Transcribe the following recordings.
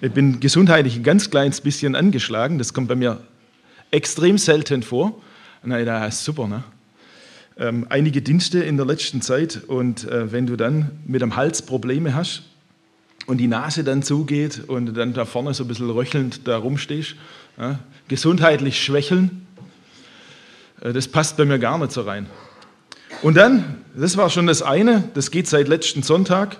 Ich bin gesundheitlich ein ganz kleines bisschen angeschlagen. Das kommt bei mir extrem selten vor. Na, das ist super, ne? Ähm, einige Dienste in der letzten Zeit und äh, wenn du dann mit dem Hals Probleme hast und die Nase dann zugeht und dann da vorne so ein bisschen röchelnd da rumstehst, ja, gesundheitlich schwächeln, äh, das passt bei mir gar nicht so rein. Und dann, das war schon das eine, das geht seit letzten Sonntag.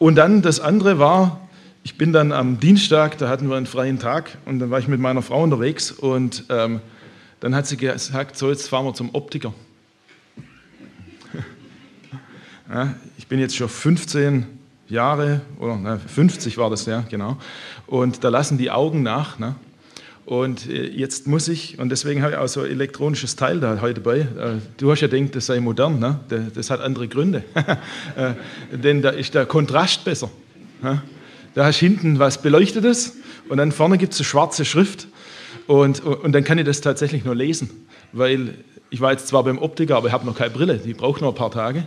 Und dann das andere war, ich bin dann am Dienstag, da hatten wir einen freien Tag und dann war ich mit meiner Frau unterwegs und ähm, dann hat sie gesagt, so jetzt fahren wir zum Optiker. Ja, ich bin jetzt schon 15 Jahre, oder na, 50 war das ja, genau. Und da lassen die Augen nach. Ne? Und äh, jetzt muss ich, und deswegen habe ich auch so ein elektronisches Teil da heute bei. Äh, du hast ja gedacht, das sei modern, ne? das hat andere Gründe. Äh, denn da ist der Kontrast besser. Da hast du hinten was Beleuchtetes und dann vorne gibt es eine schwarze Schrift und, und dann kann ich das tatsächlich nur lesen, weil ich war jetzt zwar beim Optiker, aber ich habe noch keine Brille, die braucht noch ein paar Tage.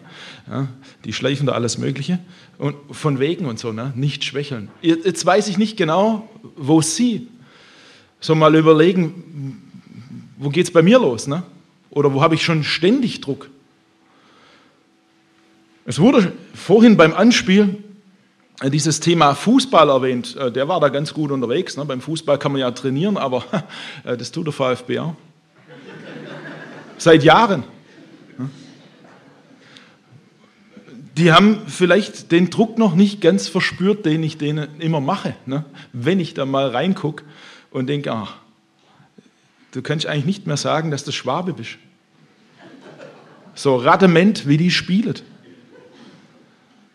Ja, die schleifen da alles Mögliche. Und von wegen und so, ne? nicht schwächeln. Jetzt weiß ich nicht genau, wo Sie so mal überlegen, wo geht es bei mir los? Ne? Oder wo habe ich schon ständig Druck? Es wurde vorhin beim Anspiel dieses Thema Fußball erwähnt. Äh, der war da ganz gut unterwegs. Ne? Beim Fußball kann man ja trainieren, aber äh, das tut der VfB auch. Seit Jahren. Die haben vielleicht den Druck noch nicht ganz verspürt, den ich denen immer mache. Ne? Wenn ich da mal reingucke und denke, ach, du kannst eigentlich nicht mehr sagen, dass du Schwabe bist. So radement, wie die spielen.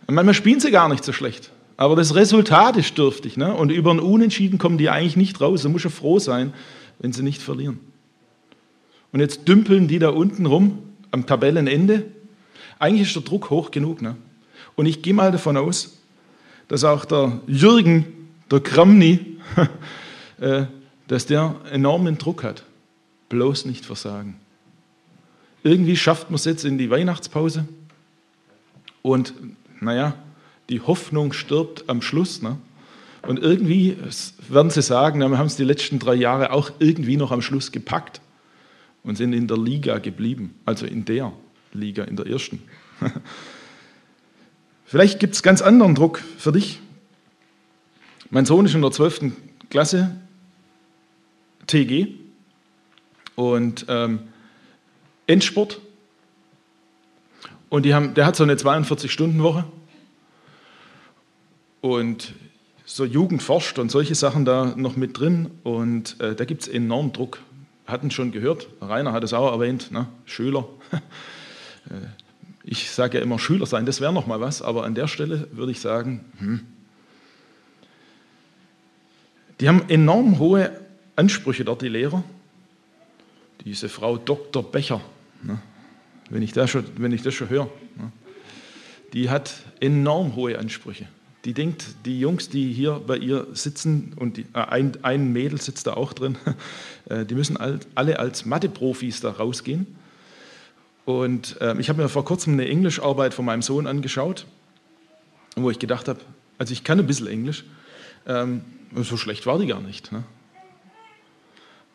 Manchmal spielen sie gar nicht so schlecht. Aber das Resultat ist dürftig. Ne? Und über ein Unentschieden kommen die eigentlich nicht raus. Da muss ja froh sein, wenn sie nicht verlieren. Und jetzt dümpeln die da unten rum am Tabellenende. Eigentlich ist der Druck hoch genug. Ne? Und ich gehe mal davon aus, dass auch der Jürgen, der Kramny, äh, dass der enormen Druck hat. Bloß nicht versagen. Irgendwie schafft man es jetzt in die Weihnachtspause und naja, die Hoffnung stirbt am Schluss. Ne? Und irgendwie werden sie sagen, wir haben es die letzten drei Jahre auch irgendwie noch am Schluss gepackt und sind in der Liga geblieben, also in der Liga, in der ersten. Vielleicht gibt es ganz anderen Druck für dich. Mein Sohn ist in der 12. Klasse, TG, und ähm, Endsport und haben, der hat so eine 42-Stunden-Woche. Und so Jugend forscht und solche Sachen da noch mit drin. Und äh, da gibt es enorm Druck. Hatten schon gehört, Rainer hat es auch erwähnt, ne? Schüler. Äh, ich sage ja immer, Schüler sein, das wäre noch mal was, aber an der Stelle würde ich sagen, hm. die haben enorm hohe Ansprüche dort, die Lehrer. Diese Frau Dr. Becher, ne? wenn ich das schon, wenn ich das schon höre. Ne? Die hat enorm hohe Ansprüche. Die denkt, die Jungs, die hier bei ihr sitzen, und die, äh, ein, ein, Mädel sitzt da auch drin, äh, die müssen alle als Mathe-Profis da rausgehen. Und äh, ich habe mir vor kurzem eine Englischarbeit von meinem Sohn angeschaut, wo ich gedacht habe, also ich kann ein bisschen Englisch, ähm, so schlecht war die gar nicht. Ne?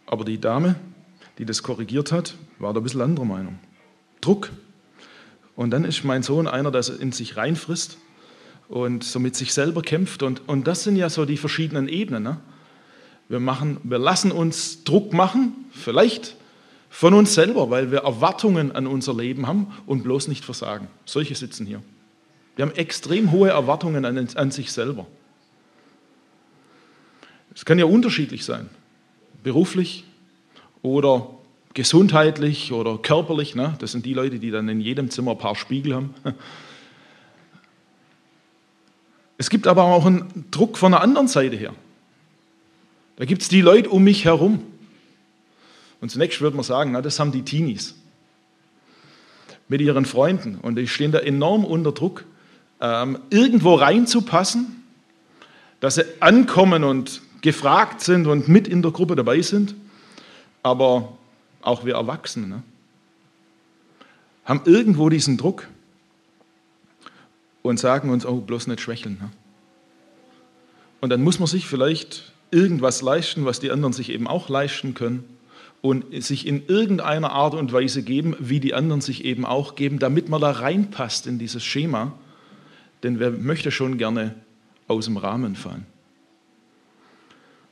Aber die Dame, die das korrigiert hat, war da ein bisschen anderer Meinung. Druck. Und dann ist mein Sohn einer, der in sich reinfrisst und so mit sich selber kämpft. Und, und das sind ja so die verschiedenen Ebenen. Ne? Wir, machen, wir lassen uns Druck machen, vielleicht von uns selber, weil wir Erwartungen an unser Leben haben und bloß nicht versagen. Solche sitzen hier. Wir haben extrem hohe Erwartungen an, an sich selber. Es kann ja unterschiedlich sein, beruflich oder gesundheitlich oder körperlich. Ne? Das sind die Leute, die dann in jedem Zimmer ein paar Spiegel haben. Es gibt aber auch einen Druck von der anderen Seite her. Da gibt es die Leute um mich herum. Und zunächst würde man sagen, na, das haben die Teenies mit ihren Freunden. Und die stehen da enorm unter Druck, ähm, irgendwo reinzupassen, dass sie ankommen und gefragt sind und mit in der Gruppe dabei sind. Aber auch wir Erwachsene, ne? haben irgendwo diesen Druck und sagen uns, oh, bloß nicht schwächeln. Ne? Und dann muss man sich vielleicht irgendwas leisten, was die anderen sich eben auch leisten können und sich in irgendeiner Art und Weise geben, wie die anderen sich eben auch geben, damit man da reinpasst in dieses Schema. Denn wer möchte schon gerne aus dem Rahmen fallen?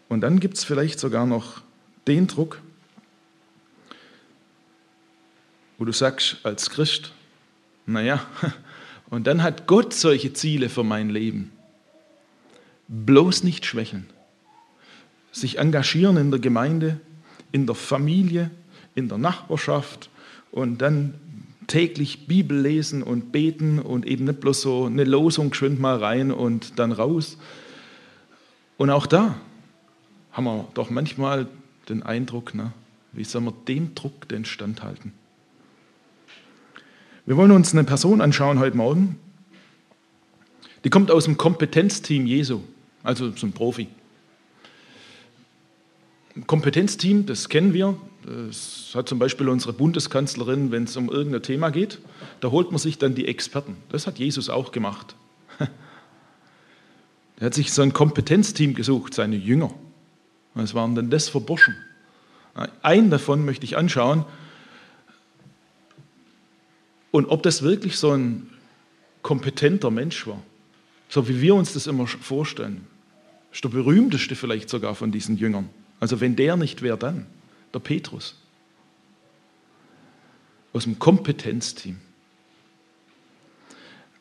Und dann gibt es vielleicht sogar noch den Druck, wo du sagst als Christ, naja, und dann hat Gott solche Ziele für mein Leben. Bloß nicht schwächeln. Sich engagieren in der Gemeinde, in der Familie, in der Nachbarschaft und dann täglich Bibel lesen und beten und eben nicht bloß so eine Losung geschwind mal rein und dann raus. Und auch da haben wir doch manchmal den Eindruck, ne, wie soll man dem Druck denn standhalten? Wir wollen uns eine Person anschauen heute Morgen, die kommt aus dem Kompetenzteam Jesu, also so ein Profi. Kompetenzteam, das kennen wir. Das hat zum Beispiel unsere Bundeskanzlerin, wenn es um irgendein Thema geht. Da holt man sich dann die Experten. Das hat Jesus auch gemacht. Er hat sich so ein Kompetenzteam gesucht, seine Jünger. Was waren denn das für Burschen? Einen davon möchte ich anschauen. Und ob das wirklich so ein kompetenter Mensch war, so wie wir uns das immer vorstellen. Ist der berühmteste vielleicht sogar von diesen Jüngern. Also wenn der nicht wäre, dann der Petrus. Aus dem Kompetenzteam.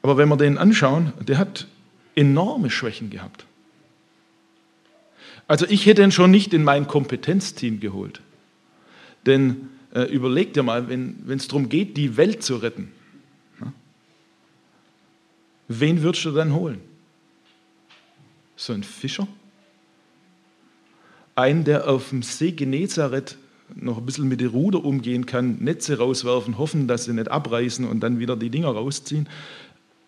Aber wenn wir den anschauen, der hat enorme Schwächen gehabt. Also ich hätte ihn schon nicht in mein Kompetenzteam geholt. Denn äh, überleg dir mal, wenn es darum geht, die Welt zu retten, ja, wen würdest du dann holen? So ein Fischer? Einen, der auf dem See Genezareth noch ein bisschen mit dem Ruder umgehen kann, Netze rauswerfen, hoffen, dass sie nicht abreißen und dann wieder die Dinger rausziehen,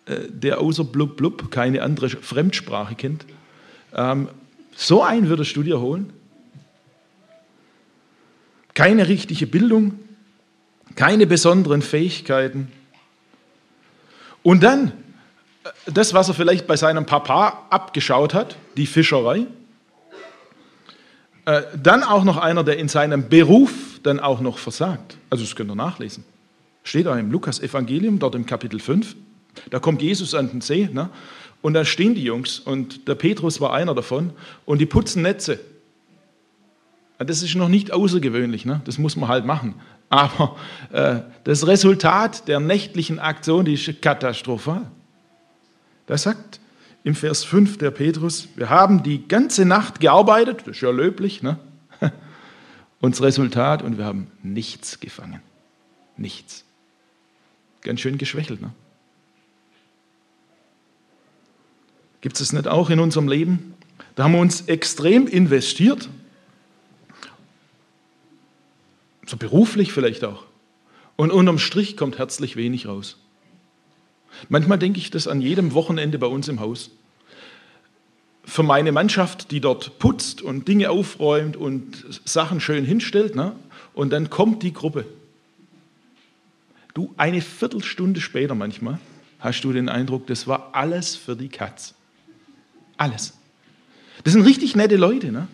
äh, der außer blub blub keine andere Fremdsprache kennt. Ähm, so einen würdest du dir holen? Keine richtige Bildung, keine besonderen Fähigkeiten. Und dann das, was er vielleicht bei seinem Papa abgeschaut hat, die Fischerei. Äh, dann auch noch einer, der in seinem Beruf dann auch noch versagt. Also das könnt ihr nachlesen. Steht auch im Lukas-Evangelium, dort im Kapitel 5. Da kommt Jesus an den See ne? und da stehen die Jungs und der Petrus war einer davon und die putzen Netze. Das ist noch nicht außergewöhnlich, ne? das muss man halt machen. Aber äh, das Resultat der nächtlichen Aktion die ist katastrophal. Da sagt im Vers 5 der Petrus, wir haben die ganze Nacht gearbeitet, das ist ja löblich, ne? und das Resultat, und wir haben nichts gefangen. Nichts. Ganz schön geschwächelt. Ne? Gibt es das nicht auch in unserem Leben? Da haben wir uns extrem investiert, so beruflich vielleicht auch. Und unterm Strich kommt herzlich wenig raus. Manchmal denke ich das an jedem Wochenende bei uns im Haus. Für meine Mannschaft, die dort putzt und Dinge aufräumt und Sachen schön hinstellt, ne? und dann kommt die Gruppe. Du, eine Viertelstunde später manchmal hast du den Eindruck, das war alles für die Katz. Alles. Das sind richtig nette Leute. Ne?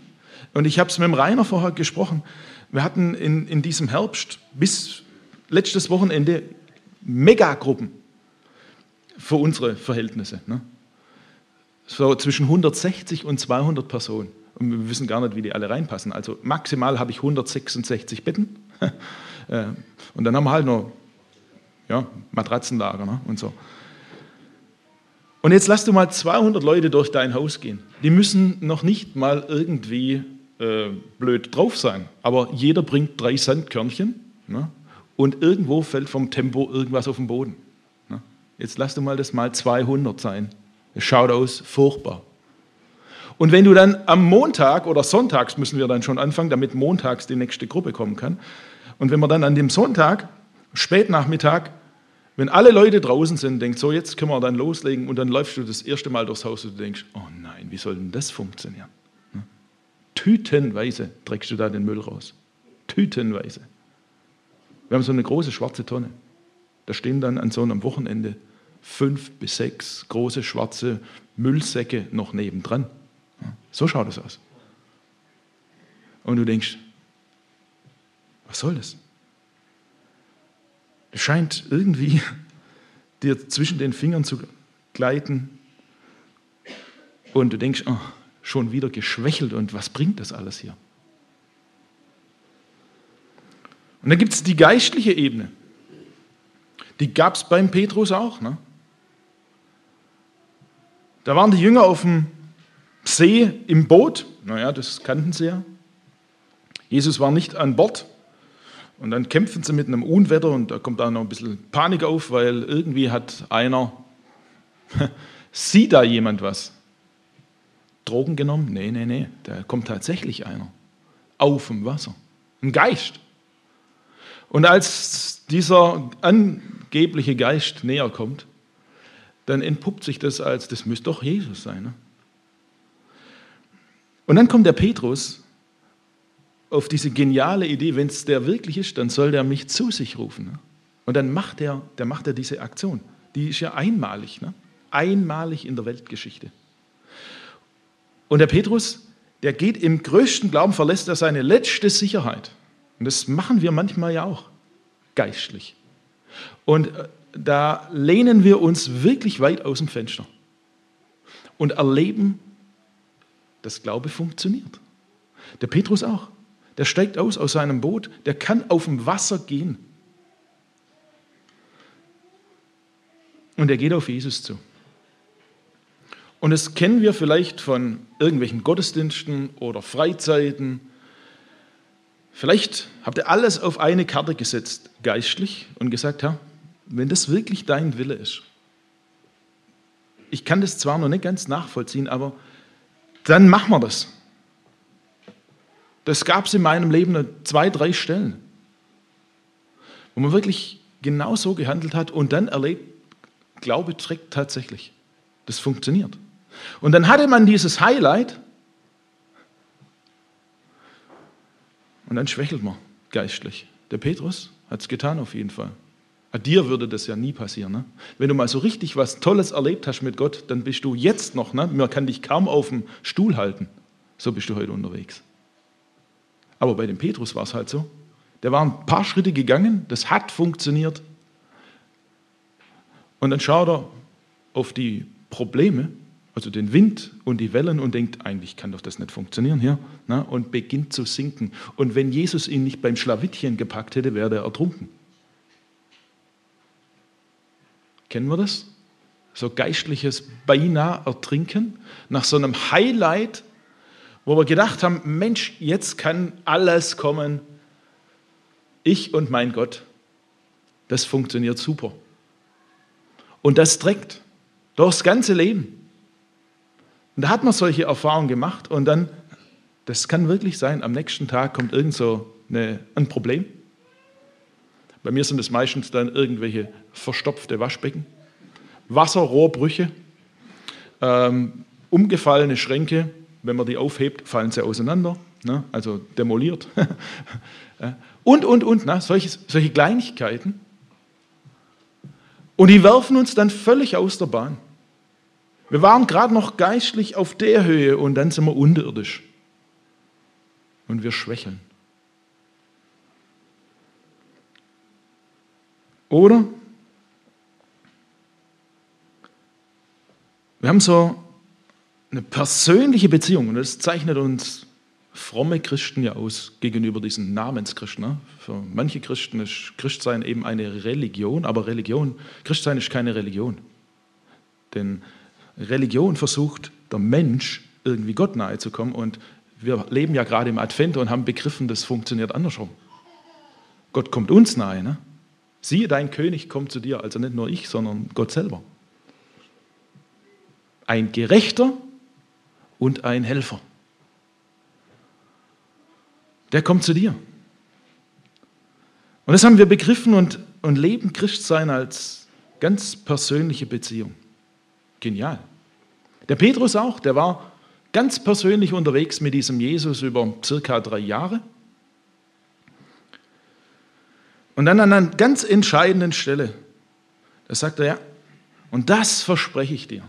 Und ich habe es mit dem Rainer vorher gesprochen. Wir hatten in, in diesem Herbst bis letztes Wochenende Megagruppen für unsere Verhältnisse. Ne? So zwischen 160 und 200 Personen. Und wir wissen gar nicht, wie die alle reinpassen. Also maximal habe ich 166 Betten. Äh, und dann haben wir halt noch ja, Matratzenlager ne? und so. Und jetzt lass du mal 200 Leute durch dein Haus gehen. Die müssen noch nicht mal irgendwie äh, blöd drauf sein. Aber jeder bringt drei Sandkörnchen ne? und irgendwo fällt vom Tempo irgendwas auf den Boden. Jetzt lass du mal das mal 200 sein. Es schaut aus furchtbar. Und wenn du dann am Montag oder sonntags müssen wir dann schon anfangen, damit montags die nächste Gruppe kommen kann. Und wenn man dann an dem Sonntag, Spätnachmittag, wenn alle Leute draußen sind, denkt, so jetzt können wir dann loslegen und dann läufst du das erste Mal durchs Haus und du denkst, oh nein, wie soll denn das funktionieren? Tütenweise trägst du da den Müll raus. Tütenweise. Wir haben so eine große schwarze Tonne. Da stehen dann an so einem Wochenende fünf bis sechs große schwarze Müllsäcke noch nebendran. So schaut es aus. Und du denkst, was soll das? Es scheint irgendwie dir zwischen den Fingern zu gleiten und du denkst, oh, schon wieder geschwächelt und was bringt das alles hier? Und dann gibt es die geistliche Ebene. Die gab es beim Petrus auch. Ne? Da waren die Jünger auf dem See im Boot. Naja, das kannten sie ja. Jesus war nicht an Bord. Und dann kämpfen sie mit einem Unwetter und da kommt da noch ein bisschen Panik auf, weil irgendwie hat einer, sieht da jemand was? Drogen genommen? Nee, nee, nee, da kommt tatsächlich einer auf dem Wasser. Ein Geist. Und als dieser angebliche Geist näher kommt, dann entpuppt sich das als, das müsste doch Jesus sein. Ne? Und dann kommt der Petrus auf diese geniale Idee, wenn es der wirklich ist, dann soll der mich zu sich rufen. Ne? Und dann macht er, der macht er diese Aktion. Die ist ja einmalig, ne? einmalig in der Weltgeschichte. Und der Petrus, der geht im größten Glauben, verlässt er seine letzte Sicherheit. Und das machen wir manchmal ja auch, geistlich. Und äh, da lehnen wir uns wirklich weit aus dem Fenster und erleben, dass Glaube funktioniert. Der Petrus auch. Der steigt aus aus seinem Boot, der kann auf dem Wasser gehen. Und er geht auf Jesus zu. Und das kennen wir vielleicht von irgendwelchen Gottesdiensten oder Freizeiten. Vielleicht habt ihr alles auf eine Karte gesetzt, geistlich, und gesagt, Herr, wenn das wirklich dein Wille ist, ich kann das zwar noch nicht ganz nachvollziehen, aber dann machen wir das. Das gab es in meinem Leben zwei, drei Stellen, wo man wirklich genau so gehandelt hat und dann erlebt, Glaube trägt tatsächlich. Das funktioniert. Und dann hatte man dieses Highlight und dann schwächelt man geistlich. Der Petrus hat es getan auf jeden Fall. Dir würde das ja nie passieren. Ne? Wenn du mal so richtig was Tolles erlebt hast mit Gott, dann bist du jetzt noch, ne? man kann dich kaum auf dem Stuhl halten. So bist du heute unterwegs. Aber bei dem Petrus war es halt so. Der war ein paar Schritte gegangen, das hat funktioniert. Und dann schaut er auf die Probleme, also den Wind und die Wellen und denkt, eigentlich kann doch das nicht funktionieren hier, ne? und beginnt zu sinken. Und wenn Jesus ihn nicht beim Schlawittchen gepackt hätte, wäre er ertrunken. Kennen wir das? So geistliches beinahe Ertrinken nach so einem Highlight, wo wir gedacht haben, Mensch, jetzt kann alles kommen. Ich und mein Gott, das funktioniert super. Und das trägt durchs ganze Leben. Und da hat man solche Erfahrungen gemacht und dann, das kann wirklich sein, am nächsten Tag kommt irgend so eine, ein Problem bei mir sind es meistens dann irgendwelche verstopfte Waschbecken, Wasserrohrbrüche, ähm, umgefallene Schränke. Wenn man die aufhebt, fallen sie auseinander, ne? also demoliert. und, und, und, ne? solche, solche Kleinigkeiten. Und die werfen uns dann völlig aus der Bahn. Wir waren gerade noch geistlich auf der Höhe und dann sind wir unterirdisch. Und wir schwächeln. Oder wir haben so eine persönliche Beziehung und das zeichnet uns fromme Christen ja aus gegenüber diesen Namenschristen. Ne? Für manche Christen ist Christsein eben eine Religion, aber Religion, Christsein ist keine Religion. Denn Religion versucht, der Mensch irgendwie Gott nahe zu kommen und wir leben ja gerade im Advent und haben begriffen, das funktioniert andersrum. Gott kommt uns nahe. Ne? Siehe, dein König kommt zu dir, also nicht nur ich, sondern Gott selber. Ein Gerechter und ein Helfer. Der kommt zu dir. Und das haben wir begriffen und, und leben Christsein als ganz persönliche Beziehung. Genial. Der Petrus auch, der war ganz persönlich unterwegs mit diesem Jesus über circa drei Jahre. Und dann an einer ganz entscheidenden Stelle, da sagt er, ja, und das verspreche ich dir.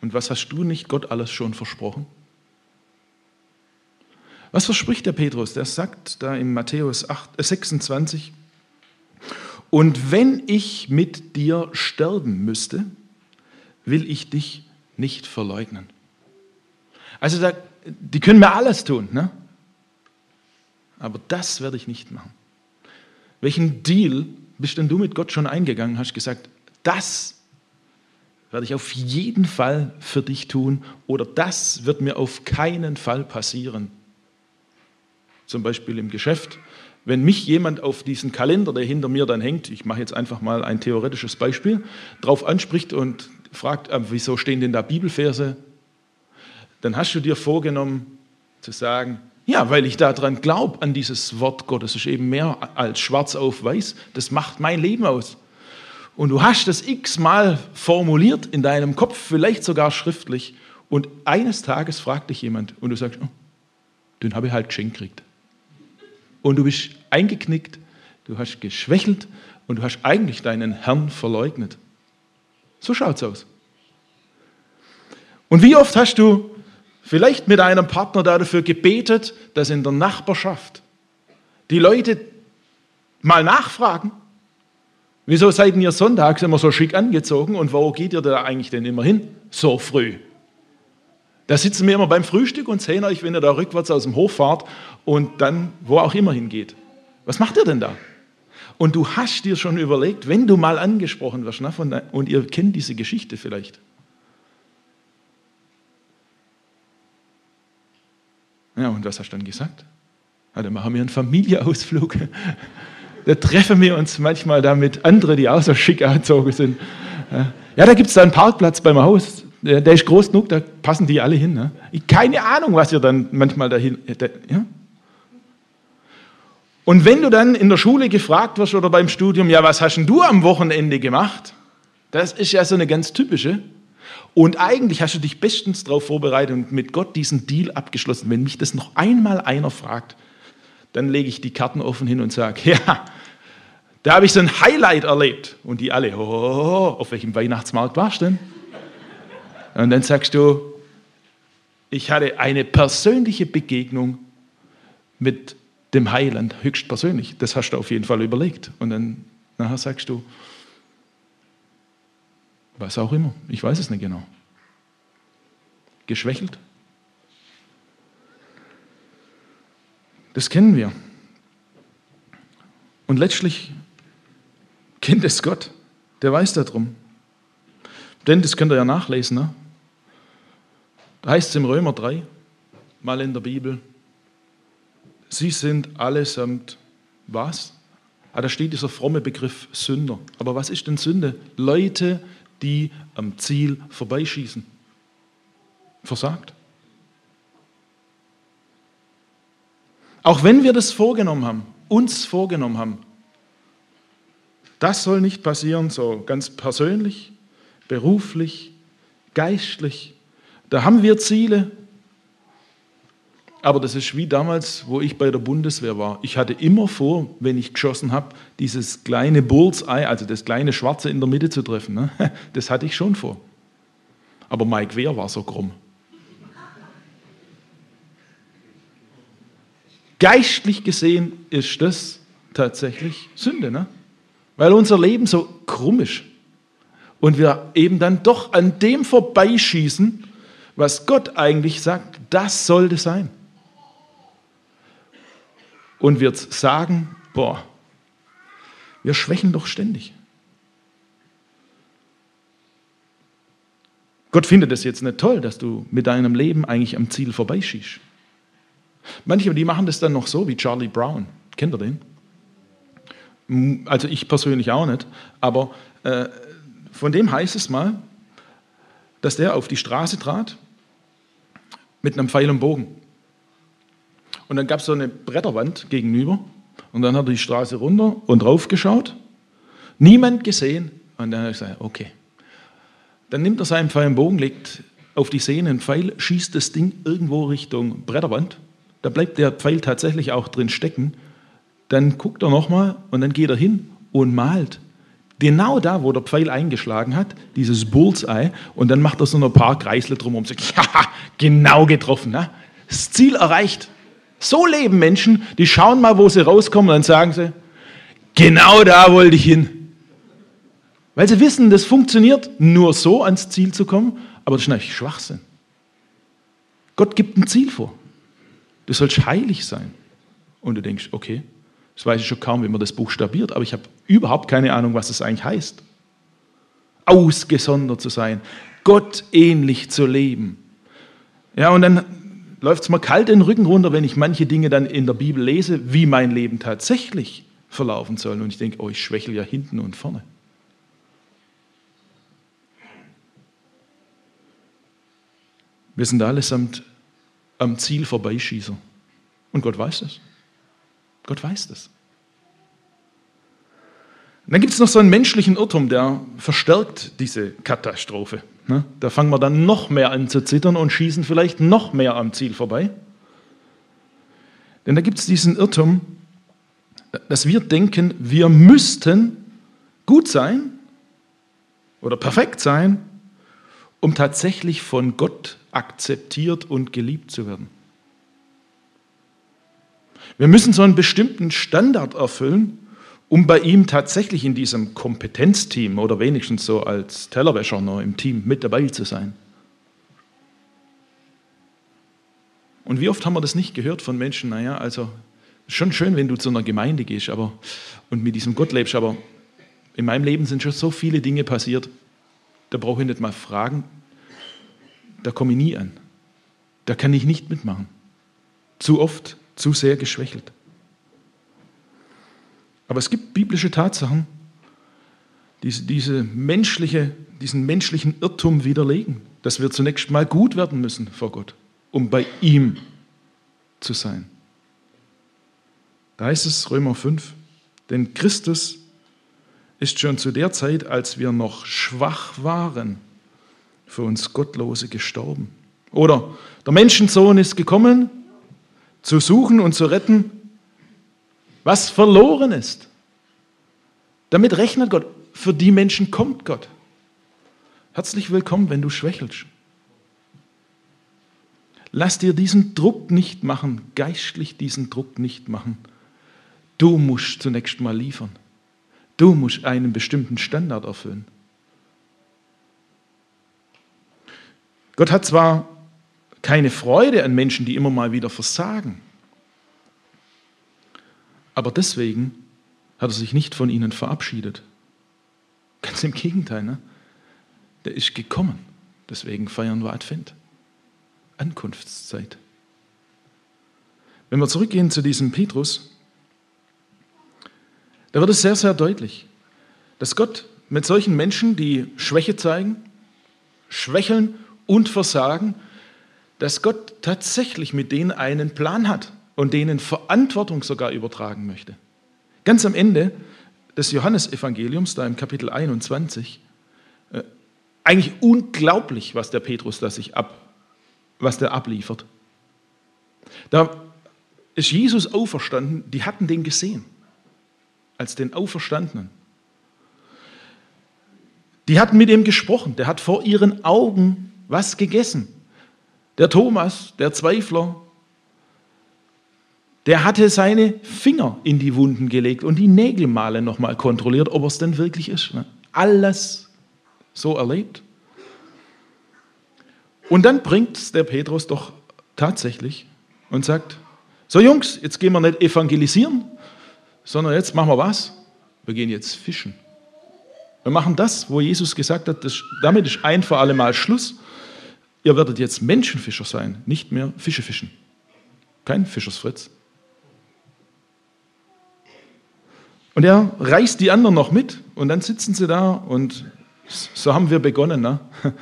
Und was hast du nicht Gott alles schon versprochen? Was verspricht der Petrus? Der sagt da in Matthäus 8, äh 26, und wenn ich mit dir sterben müsste, will ich dich nicht verleugnen. Also da, die können mir alles tun, ne? aber das werde ich nicht machen. Welchen Deal bist denn du mit Gott schon eingegangen? Hast gesagt, das werde ich auf jeden Fall für dich tun oder das wird mir auf keinen Fall passieren. Zum Beispiel im Geschäft. Wenn mich jemand auf diesen Kalender, der hinter mir dann hängt, ich mache jetzt einfach mal ein theoretisches Beispiel, drauf anspricht und fragt, äh, wieso stehen denn da Bibelverse, dann hast du dir vorgenommen zu sagen, ja, weil ich daran glaube, an dieses Wort Gottes. ist eben mehr als schwarz auf weiß. Das macht mein Leben aus. Und du hast das x-mal formuliert in deinem Kopf, vielleicht sogar schriftlich. Und eines Tages fragt dich jemand und du sagst, oh, den habe ich halt geschenkt gekriegt. Und du bist eingeknickt, du hast geschwächelt und du hast eigentlich deinen Herrn verleugnet. So schaut es aus. Und wie oft hast du vielleicht mit einem Partner dafür gebetet, dass in der Nachbarschaft die Leute mal nachfragen, wieso seid ihr sonntags immer so schick angezogen und wo geht ihr da eigentlich denn immer hin, so früh? Da sitzen wir immer beim Frühstück und sehen euch, wenn ihr da rückwärts aus dem Hof fahrt und dann wo auch immer hingeht. Was macht ihr denn da? Und du hast dir schon überlegt, wenn du mal angesprochen wirst, und ihr kennt diese Geschichte vielleicht. Ja, und was hast du dann gesagt? Ja, dann machen wir einen Familieausflug. Da treffen wir uns manchmal da mit anderen, die auch so schick angezogen sind. Ja, da gibt es da einen Parkplatz beim Haus. Der, ist groß genug, da passen die alle hin. Ne? Keine Ahnung, was ihr dann manchmal dahin. Ja? Und wenn du dann in der Schule gefragt wirst oder beim Studium, ja, was hast denn du am Wochenende gemacht? Das ist ja so eine ganz typische. Und eigentlich hast du dich bestens darauf vorbereitet und mit Gott diesen Deal abgeschlossen. Wenn mich das noch einmal einer fragt, dann lege ich die Karten offen hin und sage, ja, da habe ich so ein Highlight erlebt. Und die alle, oh, auf welchem Weihnachtsmarkt warst du denn? Und dann sagst du, ich hatte eine persönliche Begegnung mit dem Heiland, höchstpersönlich. Das hast du auf jeden Fall überlegt. Und dann nachher sagst du, was auch immer. Ich weiß es nicht genau. Geschwächelt? Das kennen wir. Und letztlich kennt es Gott. Der weiß darum. Denn das könnt ihr ja nachlesen. Ne? Da heißt es im Römer 3, mal in der Bibel, sie sind allesamt was? Ah, da steht dieser fromme Begriff Sünder. Aber was ist denn Sünde? Leute, die am Ziel vorbeischießen. Versagt. Auch wenn wir das vorgenommen haben, uns vorgenommen haben, das soll nicht passieren, so ganz persönlich, beruflich, geistlich. Da haben wir Ziele, aber das ist wie damals, wo ich bei der Bundeswehr war. Ich hatte immer vor, wenn ich geschossen habe, dieses kleine Bullseye, also das kleine Schwarze in der Mitte zu treffen. Ne? Das hatte ich schon vor. Aber Mike Wehr war so krumm. Geistlich gesehen ist das tatsächlich Sünde, ne? weil unser Leben so krumm ist. Und wir eben dann doch an dem vorbeischießen, was Gott eigentlich sagt, das sollte sein und wird sagen, boah, wir schwächen doch ständig. Gott findet es jetzt nicht toll, dass du mit deinem Leben eigentlich am Ziel vorbeischießt. Manche, die machen das dann noch so wie Charlie Brown. Kennt ihr den? Also ich persönlich auch nicht, aber äh, von dem heißt es mal, dass der auf die Straße trat mit einem Pfeil und Bogen. Und dann gab es so eine Bretterwand gegenüber. Und dann hat er die Straße runter und drauf geschaut. Niemand gesehen. Und dann hat er gesagt, okay. Dann nimmt er seinen Pfeil und Bogen, legt auf die Sehne einen Pfeil, schießt das Ding irgendwo Richtung Bretterwand. Da bleibt der Pfeil tatsächlich auch drin stecken. Dann guckt er nochmal und dann geht er hin und malt. Genau da, wo der Pfeil eingeschlagen hat, dieses Bullseye, und dann macht er so ein paar Kreisle drumherum und sagt, ja, genau getroffen. Ne? Das Ziel erreicht. So leben Menschen, die schauen mal, wo sie rauskommen und dann sagen sie, genau da wollte ich hin. Weil sie wissen, das funktioniert nur so ans Ziel zu kommen, aber das ist natürlich Schwachsinn. Gott gibt ein Ziel vor. Du sollst heilig sein. Und du denkst, okay, das weiß ich schon kaum, wie man das buchstabiert, aber ich habe überhaupt keine Ahnung, was das eigentlich heißt. Ausgesondert zu sein, Gott ähnlich zu leben. Ja, und dann läuft es mir kalt den Rücken runter, wenn ich manche Dinge dann in der Bibel lese, wie mein Leben tatsächlich verlaufen soll. Und ich denke, oh, ich schwächel ja hinten und vorne. Wir sind allesamt am Ziel vorbeischießen. Und Gott weiß das. Gott weiß das. Und dann gibt es noch so einen menschlichen Irrtum, der verstärkt diese Katastrophe. Ne? Da fangen wir dann noch mehr an zu zittern und schießen vielleicht noch mehr am Ziel vorbei. Denn da gibt es diesen Irrtum, dass wir denken, wir müssten gut sein oder perfekt sein, um tatsächlich von Gott akzeptiert und geliebt zu werden. Wir müssen so einen bestimmten Standard erfüllen, um bei ihm tatsächlich in diesem Kompetenzteam oder wenigstens so als Tellerwäscher noch im Team mit dabei zu sein. Und wie oft haben wir das nicht gehört von Menschen, naja, also schon schön, wenn du zu einer Gemeinde gehst aber, und mit diesem Gott lebst, aber in meinem Leben sind schon so viele Dinge passiert, da brauche ich nicht mal fragen, da komme ich nie an. Da kann ich nicht mitmachen. Zu oft zu sehr geschwächelt. Aber es gibt biblische Tatsachen, die diese menschliche, diesen menschlichen Irrtum widerlegen, dass wir zunächst mal gut werden müssen vor Gott, um bei ihm zu sein. Da heißt es Römer 5, denn Christus ist schon zu der Zeit, als wir noch schwach waren, für uns Gottlose gestorben. Oder der Menschensohn ist gekommen, zu suchen und zu retten, was verloren ist. Damit rechnet Gott. Für die Menschen kommt Gott. Herzlich willkommen, wenn du schwächelst. Lass dir diesen Druck nicht machen, geistlich diesen Druck nicht machen. Du musst zunächst mal liefern. Du musst einen bestimmten Standard erfüllen. Gott hat zwar keine Freude an Menschen, die immer mal wieder versagen. Aber deswegen hat er sich nicht von ihnen verabschiedet. Ganz im Gegenteil, ne? der ist gekommen. Deswegen feiern wir Advent. Ankunftszeit. Wenn wir zurückgehen zu diesem Petrus, da wird es sehr, sehr deutlich, dass Gott mit solchen Menschen, die Schwäche zeigen, schwächeln und versagen, dass Gott tatsächlich mit denen einen Plan hat und denen Verantwortung sogar übertragen möchte. Ganz am Ende des Johannesevangeliums, da im Kapitel 21, äh, eigentlich unglaublich, was der Petrus da sich ab, was der abliefert. Da ist Jesus auferstanden, die hatten den gesehen, als den Auferstandenen. Die hatten mit ihm gesprochen, der hat vor ihren Augen was gegessen. Der Thomas, der Zweifler, der hatte seine Finger in die Wunden gelegt und die Nägelmale nochmal kontrolliert, ob es denn wirklich ist. Ne? Alles so erlebt. Und dann bringt es der Petrus doch tatsächlich und sagt, so Jungs, jetzt gehen wir nicht evangelisieren, sondern jetzt machen wir was? Wir gehen jetzt fischen. Wir machen das, wo Jesus gesagt hat, das, damit ist ein für alle Mal Schluss. Ihr werdet jetzt Menschenfischer sein, nicht mehr Fische fischen. Kein Fischersfritz. Und er reißt die anderen noch mit und dann sitzen sie da und so haben wir begonnen. Ne?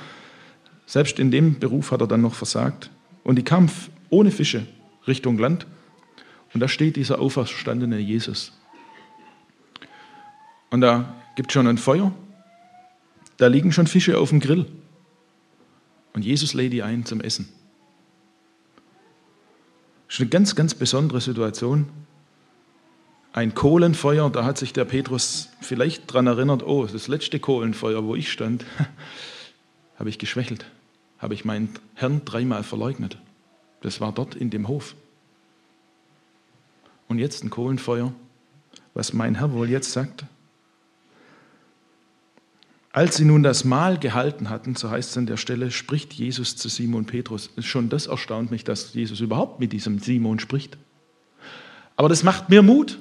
Selbst in dem Beruf hat er dann noch versagt. Und die kamen ohne Fische Richtung Land. Und da steht dieser auferstandene Jesus. Und da gibt es schon ein Feuer. Da liegen schon Fische auf dem Grill. Und Jesus lädt die ein zum Essen. Das ist eine ganz, ganz besondere Situation. Ein Kohlenfeuer, da hat sich der Petrus vielleicht daran erinnert, oh, das letzte Kohlenfeuer, wo ich stand, habe ich geschwächelt, habe ich meinen Herrn dreimal verleugnet. Das war dort in dem Hof. Und jetzt ein Kohlenfeuer, was mein Herr wohl jetzt sagt. Als sie nun das Mahl gehalten hatten, so heißt es an der Stelle, spricht Jesus zu Simon Petrus. Schon das erstaunt mich, dass Jesus überhaupt mit diesem Simon spricht. Aber das macht mir Mut.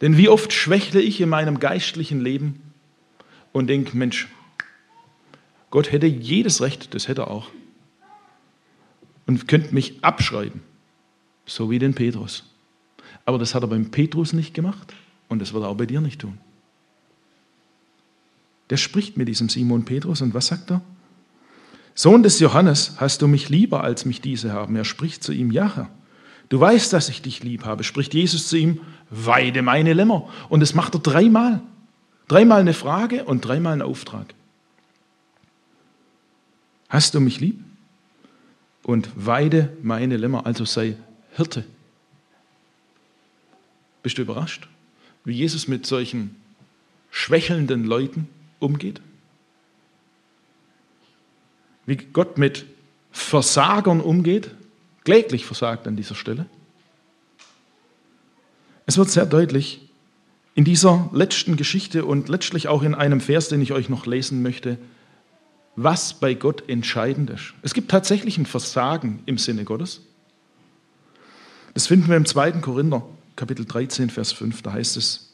Denn wie oft schwächle ich in meinem geistlichen Leben und denke, Mensch, Gott hätte jedes Recht, das hätte er auch, und könnte mich abschreiben, so wie den Petrus. Aber das hat er beim Petrus nicht gemacht und das wird er auch bei dir nicht tun. Der spricht mit diesem Simon Petrus und was sagt er? Sohn des Johannes, hast du mich lieber, als mich diese haben? Er spricht zu ihm, ja, Herr. Du weißt, dass ich dich lieb habe. Spricht Jesus zu ihm, weide meine Lämmer. Und das macht er dreimal. Dreimal eine Frage und dreimal einen Auftrag. Hast du mich lieb? Und weide meine Lämmer, also sei Hirte. Bist du überrascht, wie Jesus mit solchen schwächelnden Leuten umgeht? Wie Gott mit Versagern umgeht? Kläglich versagt an dieser Stelle. Es wird sehr deutlich in dieser letzten Geschichte und letztlich auch in einem Vers, den ich euch noch lesen möchte, was bei Gott entscheidend ist. Es gibt tatsächlich ein Versagen im Sinne Gottes. Das finden wir im 2. Korinther, Kapitel 13, Vers 5. Da heißt es,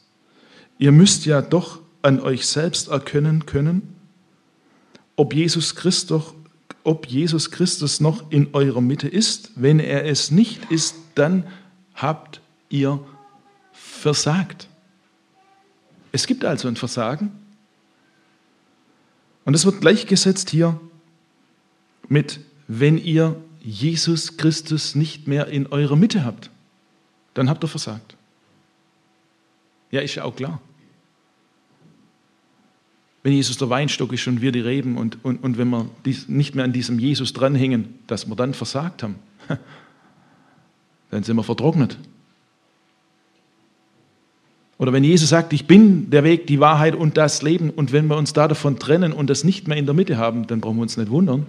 ihr müsst ja doch an euch selbst erkennen können, ob Jesus Christus, ob Jesus Christus noch in eurer Mitte ist. Wenn er es nicht ist, dann habt ihr versagt. Es gibt also ein Versagen und es wird gleichgesetzt hier mit, wenn ihr Jesus Christus nicht mehr in eurer Mitte habt, dann habt ihr versagt. Ja, ist ja auch klar. Wenn Jesus der Weinstock ist und wir die Reben und, und, und wenn wir dies, nicht mehr an diesem Jesus dranhängen, dass wir dann versagt haben, dann sind wir vertrocknet. Oder wenn Jesus sagt, ich bin der Weg, die Wahrheit und das Leben, und wenn wir uns da davon trennen und das nicht mehr in der Mitte haben, dann brauchen wir uns nicht wundern,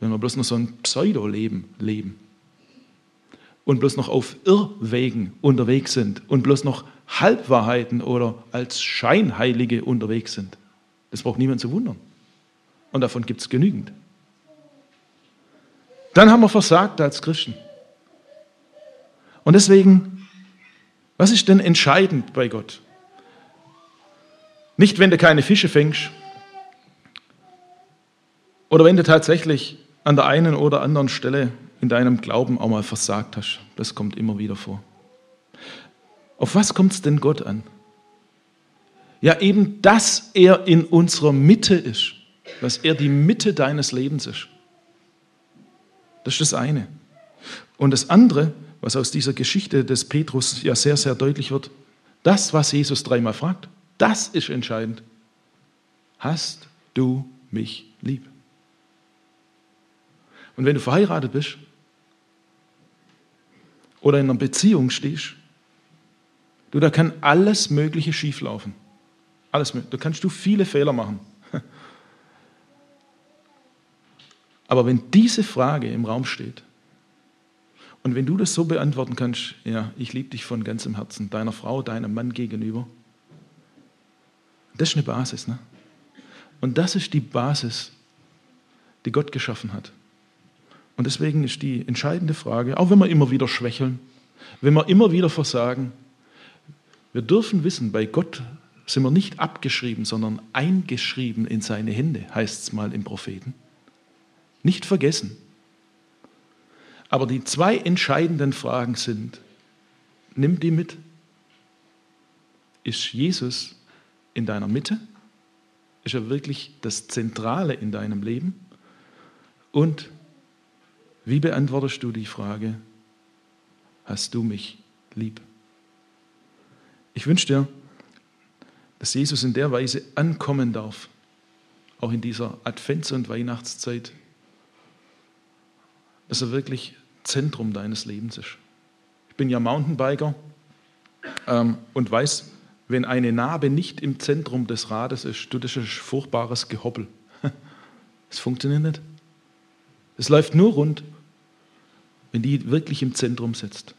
wenn wir bloß noch so ein Pseudo-Leben leben und bloß noch auf Irrwegen unterwegs sind und bloß noch Halbwahrheiten oder als Scheinheilige unterwegs sind. Das braucht niemand zu wundern. Und davon gibt es genügend. Dann haben wir versagt als Christen. Und deswegen was ist denn entscheidend bei Gott? Nicht, wenn du keine Fische fängst oder wenn du tatsächlich an der einen oder anderen Stelle in deinem Glauben auch mal versagt hast. Das kommt immer wieder vor. Auf was kommt es denn Gott an? Ja, eben, dass er in unserer Mitte ist, dass er die Mitte deines Lebens ist. Das ist das eine. Und das andere, was aus dieser Geschichte des Petrus ja sehr, sehr deutlich wird, das, was Jesus dreimal fragt, das ist entscheidend. Hast du mich lieb? Und wenn du verheiratet bist oder in einer Beziehung stehst, du, da kann alles Mögliche schieflaufen. Alles, da kannst du viele Fehler machen. Aber wenn diese Frage im Raum steht, und wenn du das so beantworten kannst, ja, ich liebe dich von ganzem Herzen, deiner Frau, deinem Mann gegenüber, das ist eine Basis. Ne? Und das ist die Basis, die Gott geschaffen hat. Und deswegen ist die entscheidende Frage, auch wenn wir immer wieder schwächeln, wenn wir immer wieder versagen, wir dürfen wissen, bei Gott sind wir nicht abgeschrieben, sondern eingeschrieben in seine Hände, heißt es mal im Propheten. Nicht vergessen. Aber die zwei entscheidenden Fragen sind, nimm die mit. Ist Jesus in deiner Mitte? Ist er wirklich das Zentrale in deinem Leben? Und wie beantwortest du die Frage, hast du mich lieb? Ich wünsche dir, dass Jesus in der Weise ankommen darf, auch in dieser Advents- und Weihnachtszeit dass er wirklich Zentrum deines Lebens ist. Ich bin ja Mountainbiker ähm, und weiß, wenn eine Narbe nicht im Zentrum des Rades ist, du, das ist ein furchtbares Gehoppel. Es funktioniert nicht. Es läuft nur rund, wenn die wirklich im Zentrum sitzt.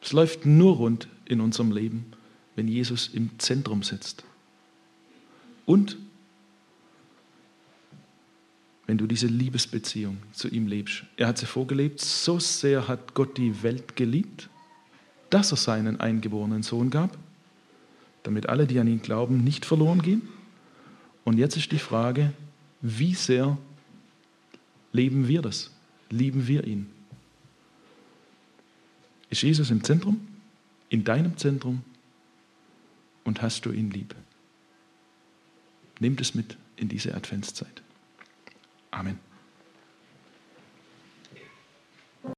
Es läuft nur rund in unserem Leben, wenn Jesus im Zentrum sitzt. Und wenn du diese Liebesbeziehung zu ihm lebst. Er hat sie vorgelebt, so sehr hat Gott die Welt geliebt, dass er seinen eingeborenen Sohn gab, damit alle, die an ihn glauben, nicht verloren gehen. Und jetzt ist die Frage, wie sehr leben wir das? Lieben wir ihn? Ist Jesus im Zentrum, in deinem Zentrum und hast du ihn lieb? Nehmt es mit in diese Adventszeit. Amen.